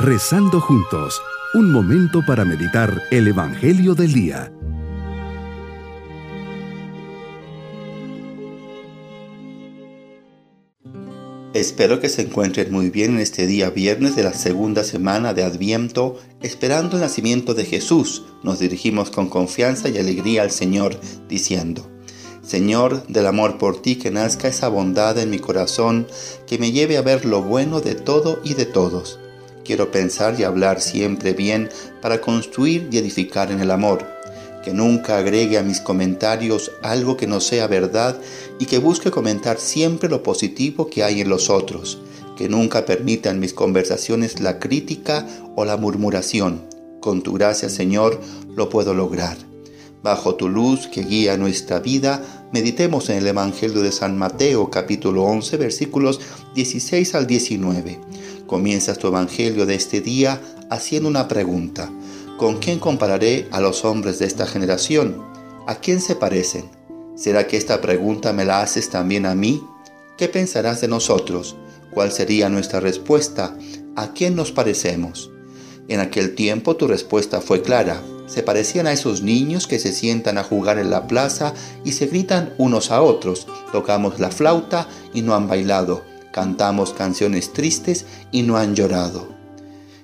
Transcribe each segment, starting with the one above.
Rezando juntos, un momento para meditar el Evangelio del Día. Espero que se encuentren muy bien en este día viernes de la segunda semana de Adviento, esperando el nacimiento de Jesús. Nos dirigimos con confianza y alegría al Señor, diciendo, Señor, del amor por ti que nazca esa bondad en mi corazón, que me lleve a ver lo bueno de todo y de todos Quiero pensar y hablar siempre bien para construir y edificar en el amor. Que nunca agregue a mis comentarios algo que no sea verdad y que busque comentar siempre lo positivo que hay en los otros. Que nunca permita en mis conversaciones la crítica o la murmuración. Con tu gracia, Señor, lo puedo lograr. Bajo tu luz que guía nuestra vida, meditemos en el Evangelio de San Mateo capítulo 11 versículos 16 al 19. Comienzas tu Evangelio de este día haciendo una pregunta. ¿Con quién compararé a los hombres de esta generación? ¿A quién se parecen? ¿Será que esta pregunta me la haces también a mí? ¿Qué pensarás de nosotros? ¿Cuál sería nuestra respuesta? ¿A quién nos parecemos? En aquel tiempo tu respuesta fue clara. Se parecían a esos niños que se sientan a jugar en la plaza y se gritan unos a otros. Tocamos la flauta y no han bailado cantamos canciones tristes y no han llorado.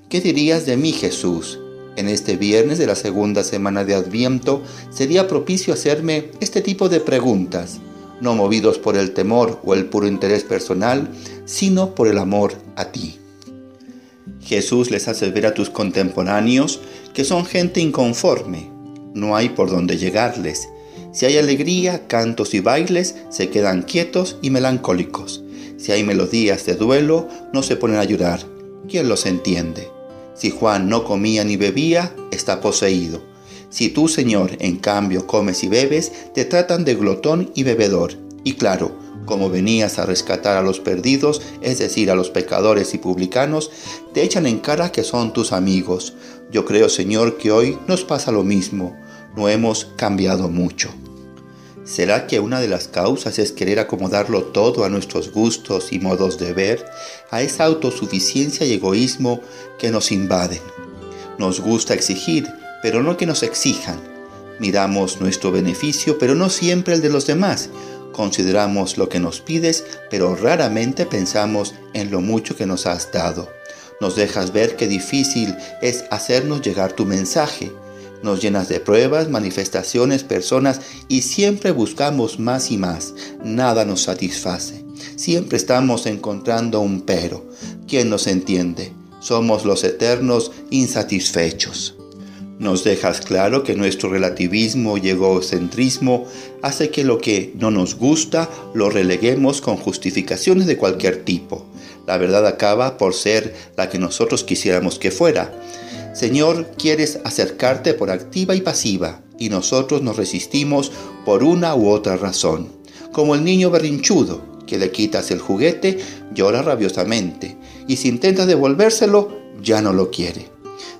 ¿Qué dirías de mí, Jesús? En este viernes de la segunda semana de Adviento sería propicio hacerme este tipo de preguntas, no movidos por el temor o el puro interés personal, sino por el amor a ti. Jesús les hace ver a tus contemporáneos que son gente inconforme, no hay por dónde llegarles. Si hay alegría, cantos y bailes, se quedan quietos y melancólicos. Si hay melodías de duelo, no se ponen a llorar. ¿Quién los entiende? Si Juan no comía ni bebía, está poseído. Si tú, Señor, en cambio comes y bebes, te tratan de glotón y bebedor. Y claro, como venías a rescatar a los perdidos, es decir, a los pecadores y publicanos, te echan en cara que son tus amigos. Yo creo, Señor, que hoy nos pasa lo mismo. No hemos cambiado mucho. ¿Será que una de las causas es querer acomodarlo todo a nuestros gustos y modos de ver, a esa autosuficiencia y egoísmo que nos invaden? Nos gusta exigir, pero no que nos exijan. Miramos nuestro beneficio, pero no siempre el de los demás. Consideramos lo que nos pides, pero raramente pensamos en lo mucho que nos has dado. Nos dejas ver qué difícil es hacernos llegar tu mensaje nos llenas de pruebas, manifestaciones, personas y siempre buscamos más y más. Nada nos satisface. Siempre estamos encontrando un pero. ¿Quién nos entiende? Somos los eternos insatisfechos. Nos dejas claro que nuestro relativismo y egocentrismo hace que lo que no nos gusta lo releguemos con justificaciones de cualquier tipo. La verdad acaba por ser la que nosotros quisiéramos que fuera. Señor, quieres acercarte por activa y pasiva, y nosotros nos resistimos por una u otra razón. Como el niño berrinchudo, que le quitas el juguete, llora rabiosamente, y si intentas devolvérselo, ya no lo quiere.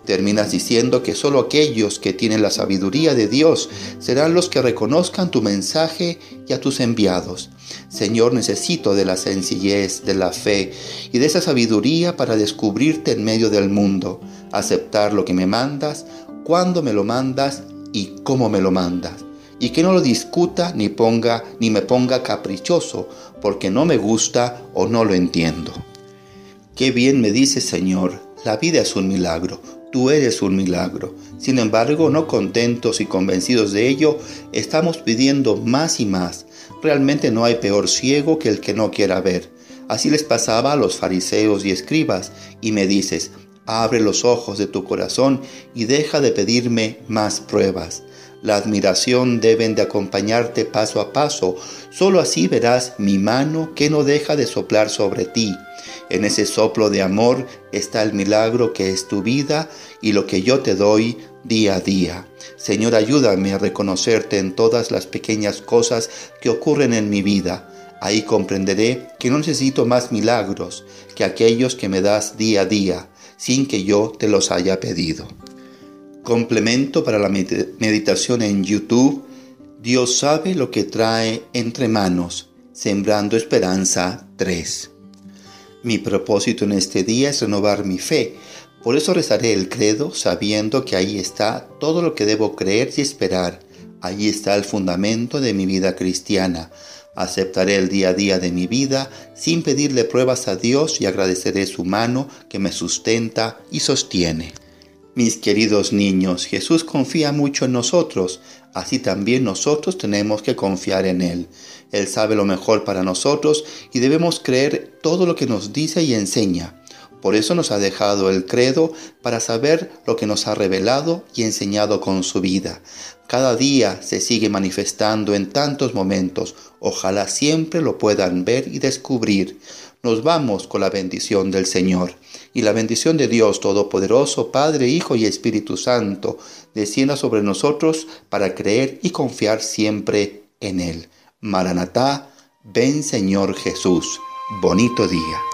Terminas diciendo que solo aquellos que tienen la sabiduría de Dios serán los que reconozcan tu mensaje y a tus enviados. Señor, necesito de la sencillez, de la fe y de esa sabiduría para descubrirte en medio del mundo aceptar lo que me mandas, cuándo me lo mandas y cómo me lo mandas. Y que no lo discuta ni ponga ni me ponga caprichoso porque no me gusta o no lo entiendo. Qué bien me dice Señor, la vida es un milagro, tú eres un milagro. Sin embargo, no contentos y convencidos de ello, estamos pidiendo más y más. Realmente no hay peor ciego que el que no quiera ver. Así les pasaba a los fariseos y escribas, y me dices, Abre los ojos de tu corazón y deja de pedirme más pruebas. La admiración deben de acompañarte paso a paso. Solo así verás mi mano que no deja de soplar sobre ti. En ese soplo de amor está el milagro que es tu vida y lo que yo te doy día a día. Señor, ayúdame a reconocerte en todas las pequeñas cosas que ocurren en mi vida. Ahí comprenderé que no necesito más milagros que aquellos que me das día a día sin que yo te los haya pedido. Complemento para la meditación en YouTube. Dios sabe lo que trae entre manos, Sembrando Esperanza 3. Mi propósito en este día es renovar mi fe Por eso rezaré el credo sabiendo que ahí está todo lo que debo creer y esperar. Allí está el fundamento de mi vida cristiana. Aceptaré el día a día de mi vida sin pedirle pruebas a Dios y agradeceré su mano que me sustenta y sostiene. Mis queridos niños, Jesús confía mucho en nosotros, así también nosotros tenemos que confiar en Él. Él sabe lo mejor para nosotros y debemos creer todo lo que nos dice y enseña. Por eso nos ha dejado el credo para saber lo que nos ha revelado y enseñado con su vida. Cada día se sigue manifestando en tantos momentos. Ojalá siempre lo puedan ver y descubrir. Nos vamos con la bendición del Señor. Y la bendición de Dios Todopoderoso, Padre, Hijo y Espíritu Santo, descienda sobre nosotros para creer y confiar siempre en Él. Maranatá, ven Señor Jesús. Bonito día.